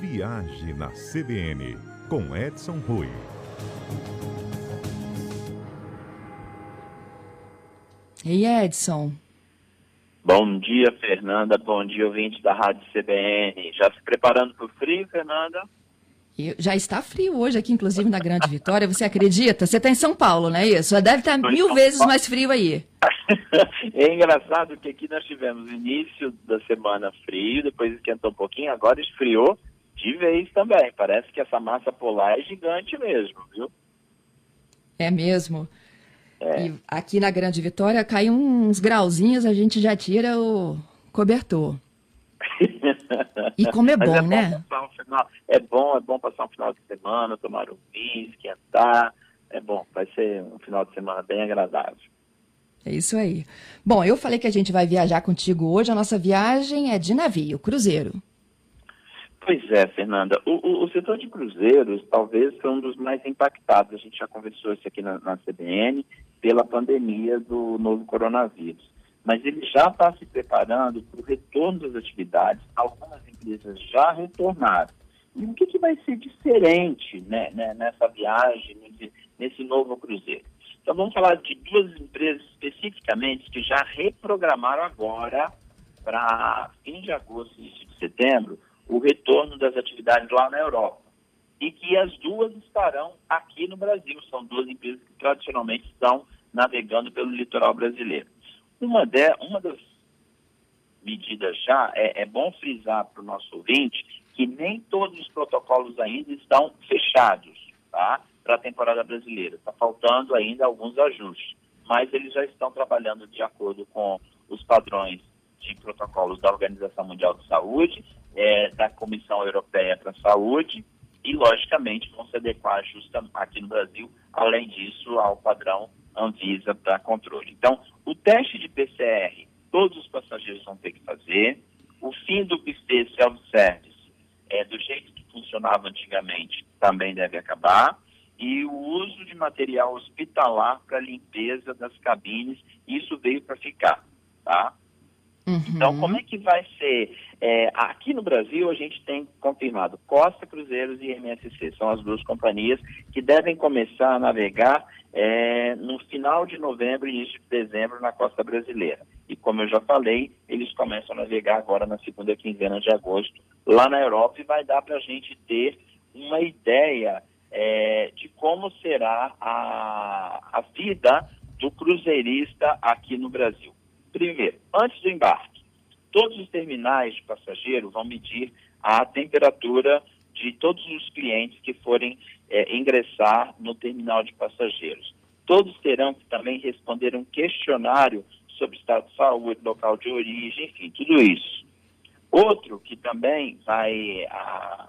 Viagem na CBN, com Edson Rui. Ei, Edson. Bom dia, Fernanda. Bom dia, ouvintes da Rádio CBN. Já se preparando para o frio, Fernanda? Eu, já está frio hoje aqui, inclusive na Grande Vitória. Você acredita? Você está em São Paulo, não é isso? Já deve estar mil vezes mais frio aí. é engraçado que aqui nós tivemos início da semana frio, depois esquentou um pouquinho, agora esfriou de vez também. Parece que essa massa polar é gigante mesmo, viu? É mesmo. É. E aqui na Grande Vitória cai uns grauzinhos, a gente já tira o cobertor. E como é bom, é né? Um final, é bom, é bom passar um final de semana, tomar um vinho, esquentar. É bom, vai ser um final de semana bem agradável. É isso aí. Bom, eu falei que a gente vai viajar contigo hoje. A nossa viagem é de navio, cruzeiro. Pois é, Fernanda. O, o, o, setor de cruzeiros talvez foi um dos mais impactados. A gente já conversou isso aqui na, na CBN pela pandemia do novo coronavírus. Mas ele já está se preparando para o retorno das atividades. Algumas empresas já retornaram. E o que, que vai ser diferente né, né, nessa viagem, nesse, nesse novo cruzeiro? Então vamos falar de duas empresas especificamente que já reprogramaram agora para fim de agosto início de setembro o retorno das atividades lá na Europa. E que as duas estarão aqui no Brasil. São duas empresas que tradicionalmente estão navegando pelo litoral brasileiro. Uma, de, uma das medidas já, é, é bom frisar para o nosso ouvinte que nem todos os protocolos ainda estão fechados tá? para a temporada brasileira. Está faltando ainda alguns ajustes. Mas eles já estão trabalhando de acordo com os padrões de protocolos da Organização Mundial de Saúde, é, da Comissão Europeia para a Saúde e, logicamente, vão se adequar justa aqui no Brasil, além disso, ao padrão Anvisa para controle. Então, o teste de PCR, todos os passageiros vão ter que fazer. O fim do buffet self-service, é, do jeito que funcionava antigamente, também deve acabar. E o uso de material hospitalar para limpeza das cabines, isso veio para ficar, tá? Uhum. Então, como é que vai ser? É, aqui no Brasil, a gente tem confirmado Costa Cruzeiros e MSC, são as duas companhias que devem começar a navegar é, no final de novembro e início de dezembro na costa brasileira. E como eu já falei, eles começam a navegar agora na segunda quinzena de agosto lá na Europa e vai dar para a gente ter uma ideia é, de como será a, a vida do cruzeirista aqui no Brasil. Primeiro, antes do embarque, todos os terminais de passageiro vão medir a temperatura de todos os clientes que forem é, ingressar no terminal de passageiros. Todos terão que também responder um questionário sobre estado de saúde, local de origem, enfim, tudo isso. Outro que também vai, a,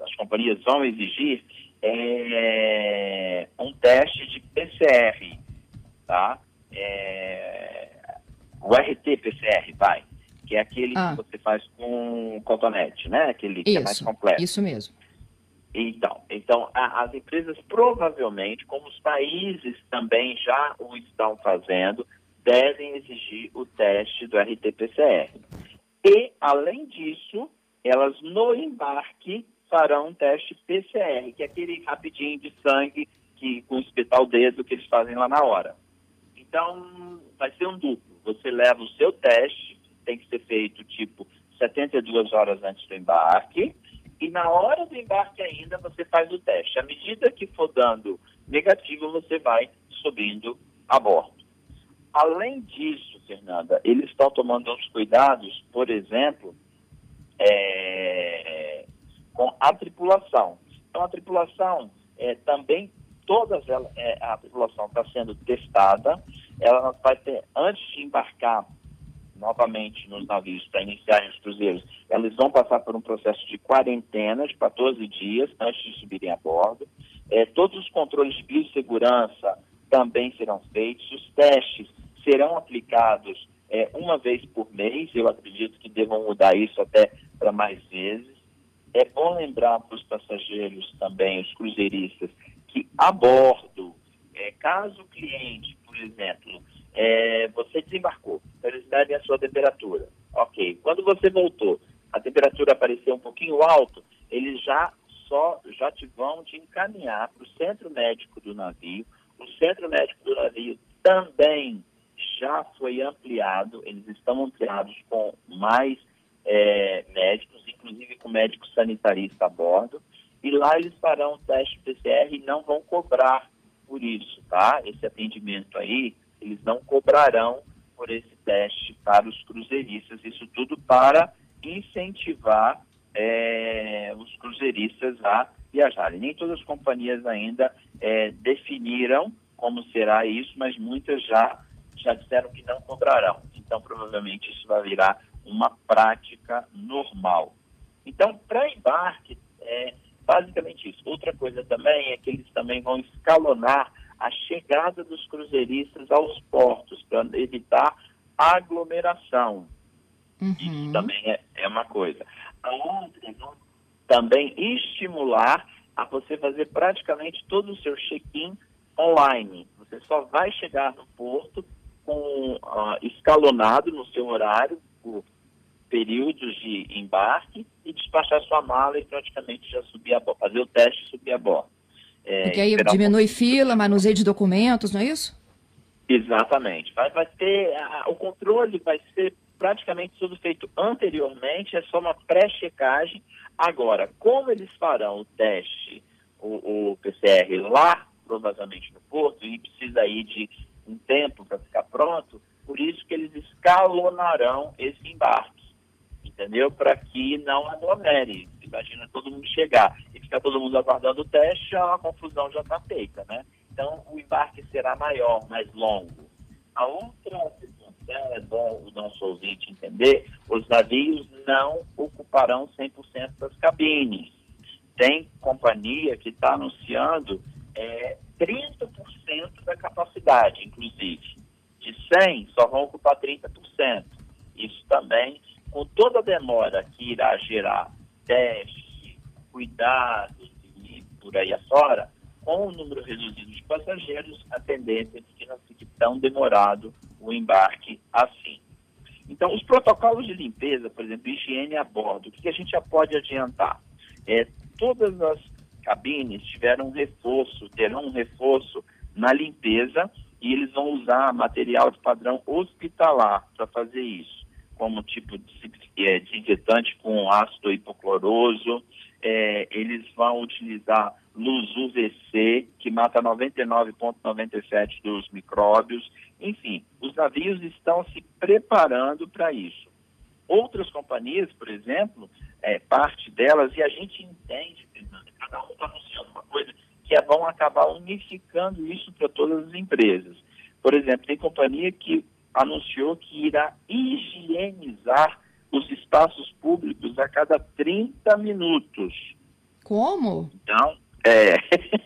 as companhias vão exigir é um teste de PCR, tá? É, o RT-PCR, vai, que é aquele ah. que você faz com cotonete, né? Aquele que isso, é mais completo. Isso mesmo. Então, então a, as empresas provavelmente, como os países também já o estão fazendo, devem exigir o teste do RT-PCR. E, além disso, elas no embarque farão um teste PCR, que é aquele rapidinho de sangue que com o dedo que eles fazem lá na hora. Então, vai ser um duplo você leva o seu teste, tem que ser feito tipo 72 horas antes do embarque, e na hora do embarque ainda você faz o teste. À medida que for dando negativo, você vai subindo a bordo. Além disso, Fernanda, eles estão tomando uns cuidados, por exemplo, é, com a tripulação. Então, a tripulação é, também, todas elas, é, a tripulação está sendo testada, ela vai ter, antes de embarcar novamente nos navios para iniciar os cruzeiros, elas vão passar por um processo de quarentena de 14 dias antes de subirem a bordo. É, todos os controles de biossegurança também serão feitos, os testes serão aplicados é, uma vez por mês, eu acredito que devam mudar isso até para mais vezes. É bom lembrar para os passageiros também, os cruzeiristas, que a bordo, é, caso o cliente exemplo, é, você desembarcou, eles medem a sua temperatura. Ok. Quando você voltou, a temperatura aparecer um pouquinho alto, eles já só já te vão te encaminhar para o centro médico do navio. O centro médico do navio também já foi ampliado, eles estão ampliados com mais é, médicos, inclusive com médico sanitarista a bordo, e lá eles farão o teste PCR e não vão cobrar por isso, tá? Esse atendimento aí, eles não cobrarão por esse teste para os cruzeiristas, isso tudo para incentivar é, os cruzeiristas a viajarem. Nem todas as companhias ainda é, definiram como será isso, mas muitas já, já disseram que não cobrarão. Então, provavelmente, isso vai virar uma prática normal. Então, para embarque, é basicamente isso. Outra coisa também é que eles também vão escalonar a chegada dos cruzeiristas aos portos para evitar aglomeração. Uhum. Isso também é, é uma coisa. A outra é também estimular a você fazer praticamente todo o seu check-in online. Você só vai chegar no porto com uh, escalonado no seu horário por períodos de embarque e despachar sua mala e praticamente já subir a bordo, fazer o teste e subir a bordo. É, Porque aí diminui um... fila, manuseio de documentos, não é isso? Exatamente. Vai, vai ter, a, o controle vai ser praticamente tudo feito anteriormente, é só uma pré-checagem. Agora, como eles farão o teste, o, o PCR lá, provavelmente no porto, e precisa aí de um tempo para ficar pronto, por isso que eles escalonarão esse embarque, entendeu? Para que não aglomere. Imagina todo mundo chegar e ficar todo mundo aguardando o teste, a confusão já está feita, né? Então, o embarque será maior, mais longo. A outra é bom o nosso ouvinte entender, os navios não ocuparão 100% das cabines. Tem companhia que está anunciando é, 30% da capacidade, inclusive. De 100, só vão ocupar 30%. Isso também, com toda a demora que irá gerar teste, cuidados e por aí afora, com o número reduzido de passageiros, a tendência é que não fique tão demorado o embarque assim. Então, os protocolos de limpeza, por exemplo, higiene a bordo, o que a gente já pode adiantar? É, todas as cabines tiveram um reforço, terão um reforço na limpeza e eles vão usar material de padrão hospitalar para fazer isso, como tipo de é, desinfetante com ácido hipocloroso, é, eles vão utilizar luz UVC, que mata 99,97% dos micróbios. Enfim, os navios estão se preparando para isso. Outras companhias, por exemplo, é, parte delas, e a gente entende, cada um está anunciando uma coisa, que é, vão acabar unificando isso para todas as empresas. Por exemplo, tem companhia que anunciou que irá higienizar os espaços públicos a cada 30 minutos. Como? Então, é.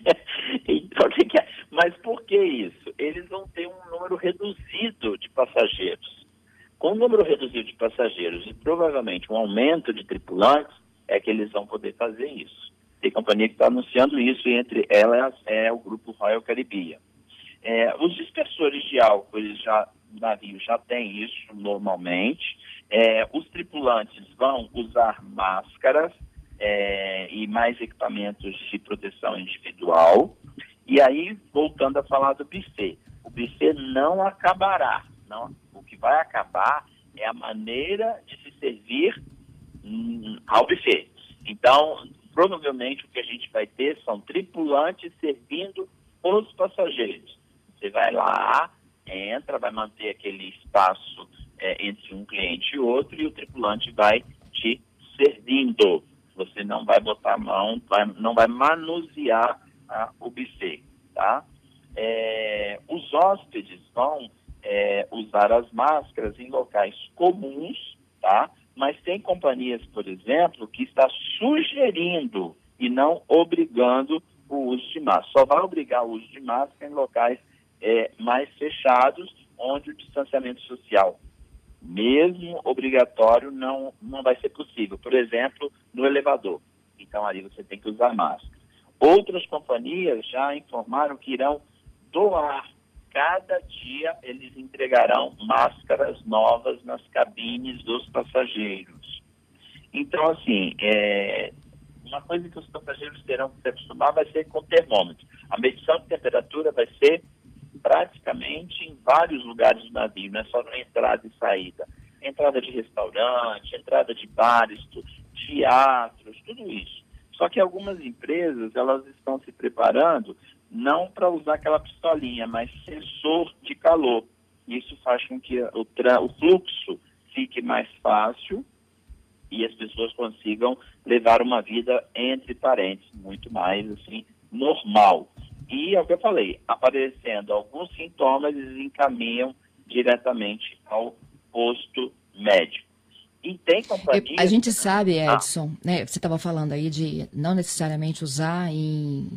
então, que que é? Mas por que isso? Eles vão ter um número reduzido de passageiros. Com um número reduzido de passageiros e provavelmente um aumento de tripulantes, é que eles vão poder fazer isso. Tem companhia que está anunciando isso e entre elas é o grupo Royal Caribbean. É, os dispersores de álcool, eles já, navio já tem isso normalmente. É, os tripulantes vão usar máscaras é, e mais equipamentos de proteção individual. E aí, voltando a falar do buffet, o buffet não acabará. Não, o que vai acabar é a maneira de se servir hum, ao buffet. Então, provavelmente o que a gente vai ter são tripulantes servindo os passageiros. Você vai lá, entra, vai manter aquele espaço é, entre um cliente e outro e o tripulante vai te servindo. Você não vai botar a mão, vai, não vai manusear a, o buffet, tá? É, os hóspedes vão é, usar as máscaras em locais comuns, tá? Mas tem companhias, por exemplo, que está sugerindo e não obrigando o uso de máscara. Só vai obrigar o uso de máscara em locais é, mais fechados, onde o distanciamento social mesmo obrigatório, não, não vai ser possível. Por exemplo, no elevador. Então, ali você tem que usar máscara. Outras companhias já informaram que irão doar. Cada dia eles entregarão máscaras novas nas cabines dos passageiros. Então, assim, é, uma coisa que os passageiros terão que se acostumar vai ser com termômetro. A medição de temperatura vai ser praticamente em vários lugares do navio, não é só na entrada e saída. Entrada de restaurante, entrada de bares, teatros, tudo isso. Só que algumas empresas, elas estão se preparando não para usar aquela pistolinha, mas sensor de calor. Isso faz com que o, o fluxo fique mais fácil e as pessoas consigam levar uma vida entre parentes muito mais assim normal. E é o que eu falei, aparecendo alguns sintomas, eles encaminham diretamente ao posto médico. E tem companhia... A gente sabe, ah. Edson, ah. né, você estava falando aí de não necessariamente usar em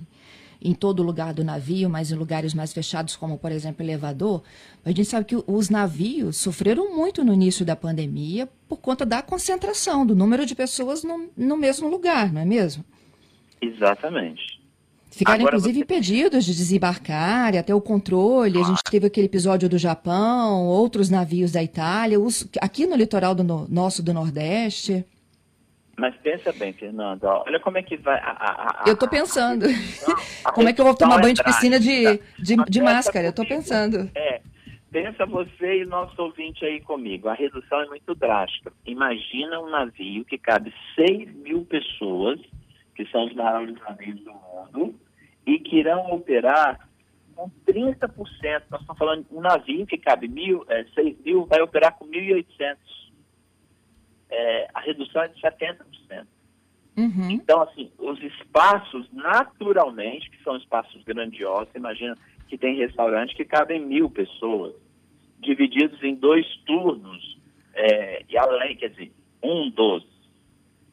em todo lugar do navio, mas em lugares mais fechados, como por exemplo elevador, a gente sabe que os navios sofreram muito no início da pandemia por conta da concentração, do número de pessoas no, no mesmo lugar, não é mesmo? Exatamente. Ficaram, Agora inclusive, você... impedidos de desembarcar, e até o controle. Ah. A gente teve aquele episódio do Japão, outros navios da Itália, os, aqui no litoral do no, nosso do Nordeste. Mas pensa bem, Fernando, olha como é que vai. A, a, a, eu estou pensando. como é que eu vou tomar banho de piscina de, de, de máscara? Eu estou pensando. É. Pensa você e nosso ouvinte aí comigo. A redução é muito drástica. Imagina um navio que cabe 6 mil pessoas, que são os maiores navios do mundo, irão operar com 30%. Nós estamos falando de um navio que cabe mil, é, 6 mil, vai operar com 1.800 é, a redução é de 70%. Uhum. Então, assim, os espaços, naturalmente, que são espaços grandiosos, imagina que tem restaurante que cabem mil pessoas, divididos em dois turnos, é, e além, quer dizer, um dos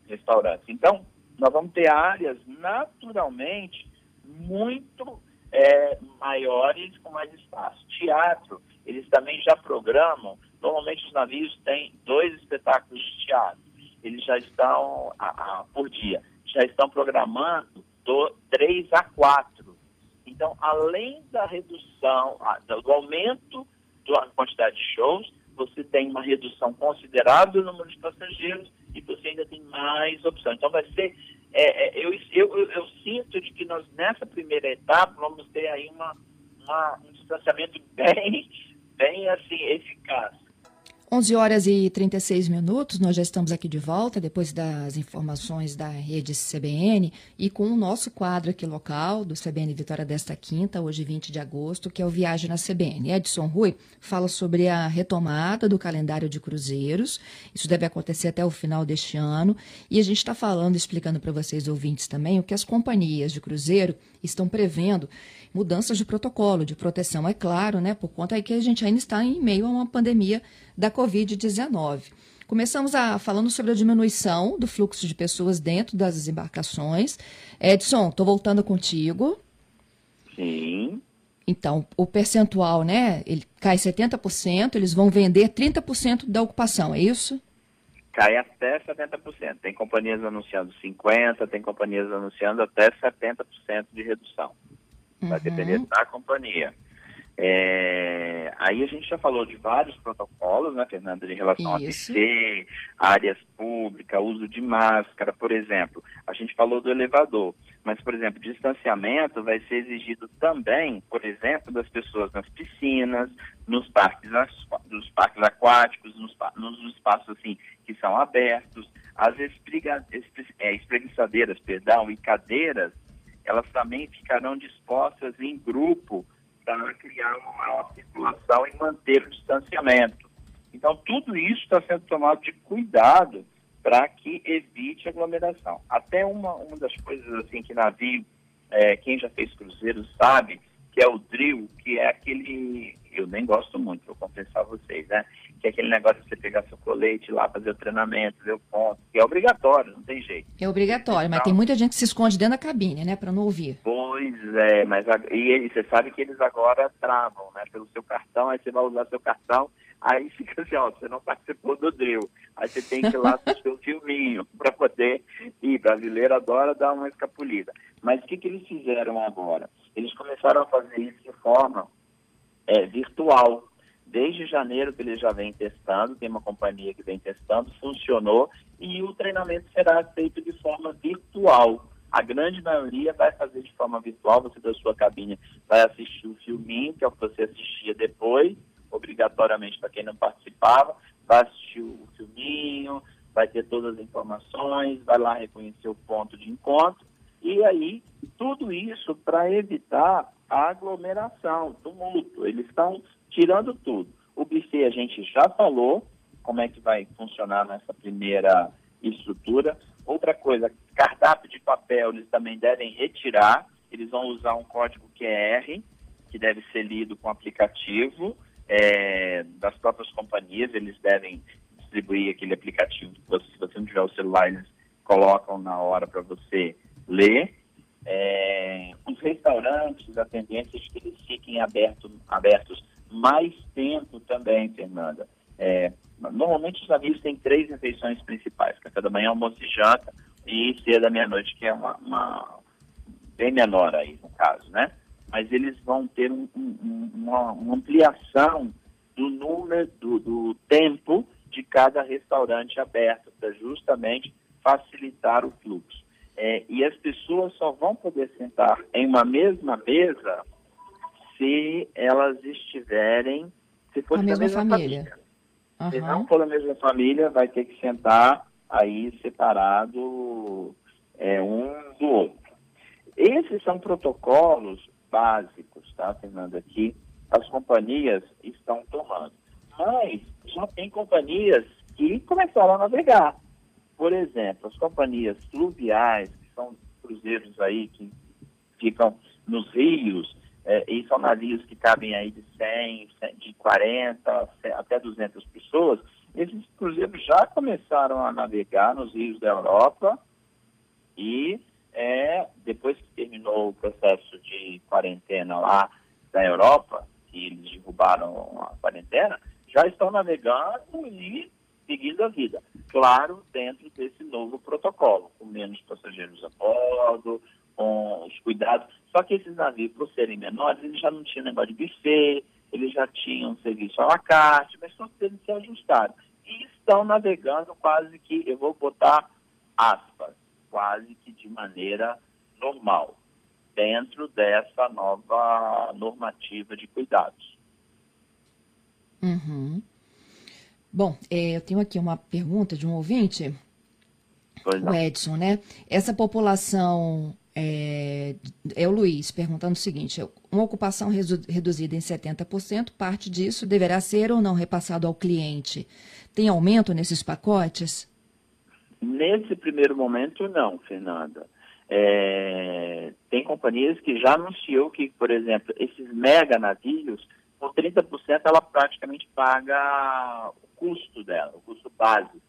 restaurantes. Então, nós vamos ter áreas naturalmente muito é, maiores com mais espaço. Teatro, eles também já programam Normalmente os navios têm dois espetáculos de teatro. Eles já estão, a, a, por dia, já estão programando do 3 a 4. Então, além da redução, a, do aumento da quantidade de shows, você tem uma redução considerável do número de passageiros e você ainda tem mais opções. Então, vai ser. É, é, eu, eu, eu, sinto de que nós, nessa primeira etapa, vamos ter aí uma, uma um distanciamento bem, bem assim, eficaz 11 horas e 36 minutos, nós já estamos aqui de volta, depois das informações da rede CBN e com o nosso quadro aqui local do CBN Vitória desta quinta, hoje 20 de agosto, que é o Viagem na CBN. Edson Rui fala sobre a retomada do calendário de cruzeiros, isso deve acontecer até o final deste ano, e a gente está falando, explicando para vocês ouvintes também, o que as companhias de cruzeiro estão prevendo mudanças de protocolo de proteção, é claro, né, por conta que a gente ainda está em meio a uma pandemia da Covid-19. Começamos a falando sobre a diminuição do fluxo de pessoas dentro das embarcações. Edson, estou voltando contigo. Sim. Então, o percentual, né? Ele cai 70%, eles vão vender 30% da ocupação, é isso? Cai até 70%. Tem companhias anunciando 50%, tem companhias anunciando até 70% de redução. Vai uhum. depender da companhia. É, aí a gente já falou de vários protocolos, né, Fernanda, em relação Isso. a ATC, áreas públicas, uso de máscara, por exemplo. A gente falou do elevador, mas, por exemplo, distanciamento vai ser exigido também, por exemplo, das pessoas nas piscinas, nos parques, nos parques aquáticos, nos, nos espaços assim que são abertos, as é, espreguiçadeiras, perdão, e cadeiras elas também ficarão dispostas em grupo para criar uma maior circulação e manter o distanciamento. Então, tudo isso está sendo tomado de cuidado para que evite aglomeração. Até uma, uma das coisas assim que navio, é, quem já fez cruzeiro sabe, que é o drill, que é aquele, eu nem gosto muito, vou confessar a vocês, né? Que é aquele negócio de você pegar seu colete lá, fazer o treinamento, ver o ponto, que é obrigatório, não tem jeito. É obrigatório, mas tem muita gente que se esconde dentro da cabine, né, para não ouvir. Pois é, mas e, e você sabe que eles agora travam, né, pelo seu cartão, aí você vai usar seu cartão, aí fica assim, ó, você não participou do drill, aí você tem que ir lá assistir o filminho para poder ir, brasileiro adora dar uma escapulida. Mas o que, que eles fizeram agora? Eles começaram a fazer isso de forma é, virtual desde janeiro que eles já vêm testando, tem uma companhia que vem testando, funcionou, e o treinamento será feito de forma virtual. A grande maioria vai fazer de forma virtual, você da sua cabine vai assistir o filminho, que é o que você assistia depois, obrigatoriamente para quem não participava, vai assistir o filminho, vai ter todas as informações, vai lá reconhecer o ponto de encontro, e aí tudo isso para evitar a aglomeração, tumulto. Eles estão tirando tudo. O buffet a gente já falou como é que vai funcionar nessa primeira estrutura. Outra coisa, cardápio de papel eles também devem retirar. Eles vão usar um código QR que deve ser lido com aplicativo é, das próprias companhias. Eles devem distribuir aquele aplicativo. Se você não tiver o celular, eles colocam na hora para você ler. É, os restaurantes, atendentes, que eles fiquem aberto, abertos mais tempo também, Fernanda. É, normalmente os navios têm três refeições principais, café da manhã, almoço e janta, e ceia da meia-noite, que é uma, uma, bem menor aí, no caso, né? Mas eles vão ter um, um, uma, uma, ampliação do número, do, do tempo de cada restaurante aberto, para justamente facilitar o fluxo. É, e as pessoas só vão poder sentar em uma mesma mesa se elas estiverem, se for da mesma, mesma família. família. Uhum. Se não for da mesma família, vai ter que sentar aí separado é, um do outro. Esses são protocolos básicos, tá, Fernanda, que as companhias estão tomando. Mas já tem companhias que começaram a navegar. Por exemplo, as companhias fluviais, que são cruzeiros aí que ficam nos rios, é, e são navios que cabem aí de 100, de 40 até 200 pessoas, esses cruzeiros já começaram a navegar nos rios da Europa e é, depois que terminou o processo de quarentena lá da Europa, que eles derrubaram a quarentena, já estão navegando e seguindo a vida. Claro, dentro desse novo protocolo, com menos passageiros a bordo, com os cuidados. Só que esses navios, por serem menores, eles já não tinham negócio de buffet, eles já tinham serviço à la carte, mas estão tendo se ajustado. E estão navegando quase que, eu vou botar aspas, quase que de maneira normal, dentro dessa nova normativa de cuidados. Uhum. Bom, é, eu tenho aqui uma pergunta de um ouvinte, o Edson, né? Essa população é, é, o Luiz perguntando o seguinte: uma ocupação redu reduzida em 70%, parte disso deverá ser ou não repassado ao cliente. Tem aumento nesses pacotes? Nesse primeiro momento, não, Fernanda. É, tem companhias que já anunciou que, por exemplo, esses mega navios, por 30% ela praticamente paga o custo dela, o custo base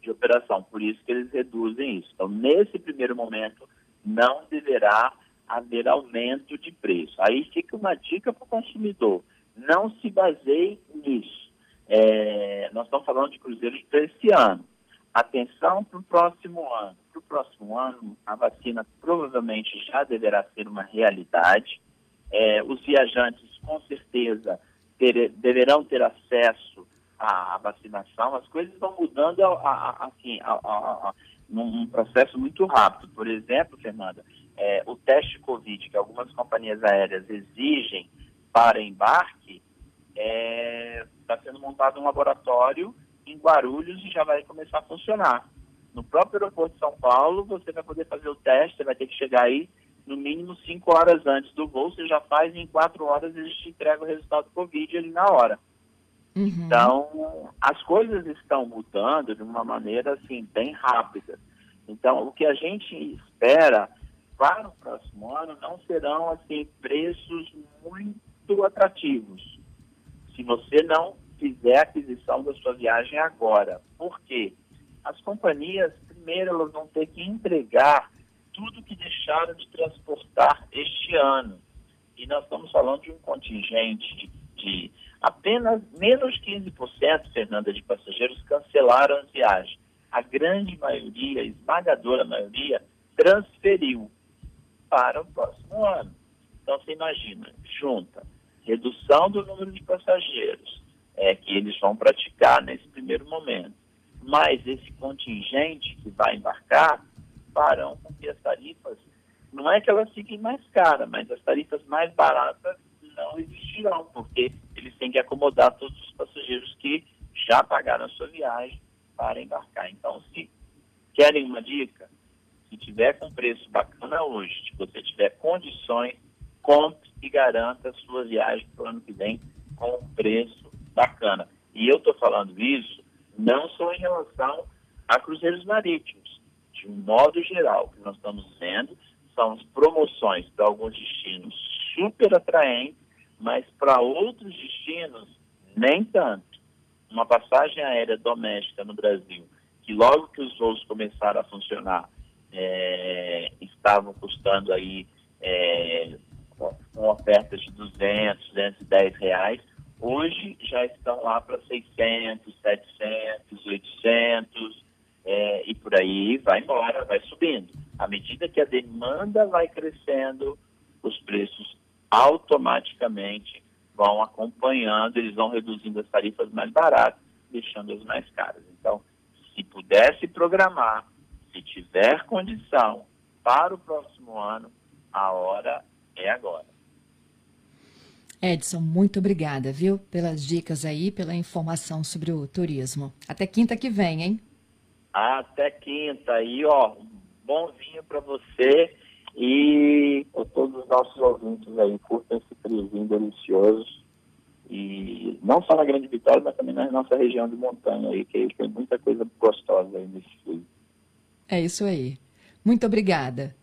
de operação. Por isso que eles reduzem isso. Então, nesse primeiro momento, não deverá haver aumento de preço. Aí fica uma dica para o consumidor: não se baseie nisso. É, nós estamos falando de cruzeiros para esse ano. Atenção para o próximo ano. Para o próximo ano, a vacina provavelmente já deverá ser uma realidade. É, os viajantes, com certeza, ter, deverão ter acesso à, vacinação. As coisas vão mudando assim, a, a, num processo muito rápido. Por exemplo, Fernanda, é, o teste Covid que algumas companhias aéreas exigem para embarque, está é, tá sendo montado um laboratório em Guarulhos e já vai começar a funcionar. No próprio aeroporto de São Paulo, você vai poder fazer o teste, você vai ter que chegar aí no mínimo cinco horas antes do voo, você já faz e em quatro horas eles te entregam o resultado do Covid ali na hora. Uhum. Então, as coisas estão mudando de uma maneira assim bem rápida. Então, o que a gente espera para o próximo ano não serão assim preços muito atrativos. Se você não fizer a aquisição da sua viagem agora. Por quê? As companhias, primeiro, elas vão ter que entregar tudo que deixaram de transportar este ano. E nós estamos falando de um contingente de, de Apenas menos 15%, Fernanda, de passageiros cancelaram as viagens. A grande maioria, a esmagadora maioria, transferiu para o próximo ano. Então, você imagina, junta redução do número de passageiros, é, que eles vão praticar nesse primeiro momento. Mas esse contingente que vai embarcar farão com que as tarifas, não é que elas fiquem mais caras, mas as tarifas mais baratas não existirão, porque eles têm que acomodar todos os passageiros que já pagaram a sua viagem para embarcar. Então, se querem uma dica, se tiver com preço bacana hoje, se você tiver condições, compre e garanta a sua viagem para o ano que vem com um preço bacana. E eu estou falando isso não só em relação a cruzeiros marítimos. De um modo geral, o que nós estamos vendo são promoções para alguns destinos super atraentes, mas para outros destinos nem tanto. Uma passagem aérea doméstica no Brasil, que logo que os voos começaram a funcionar, é, estavam custando aí é, com ofertas de 200, 210 reais, hoje já estão lá para 600, 700, 800 é, e por aí vai embora, vai subindo. À medida que a demanda vai crescendo, os preços automaticamente vão acompanhando, eles vão reduzindo as tarifas mais baratas, deixando as mais caras. Então, se pudesse programar, se tiver condição para o próximo ano, a hora é agora. Edson, muito obrigada, viu, pelas dicas aí, pela informação sobre o turismo. Até quinta que vem, hein? Até quinta. aí, ó, bom vinho para você e para todos os nossos ouvintes aí. Curtam esse friozinho delicioso. E não só na Grande Vitória, mas também na nossa região de montanha aí, que tem muita coisa gostosa aí nesse frio. É isso aí. Muito obrigada.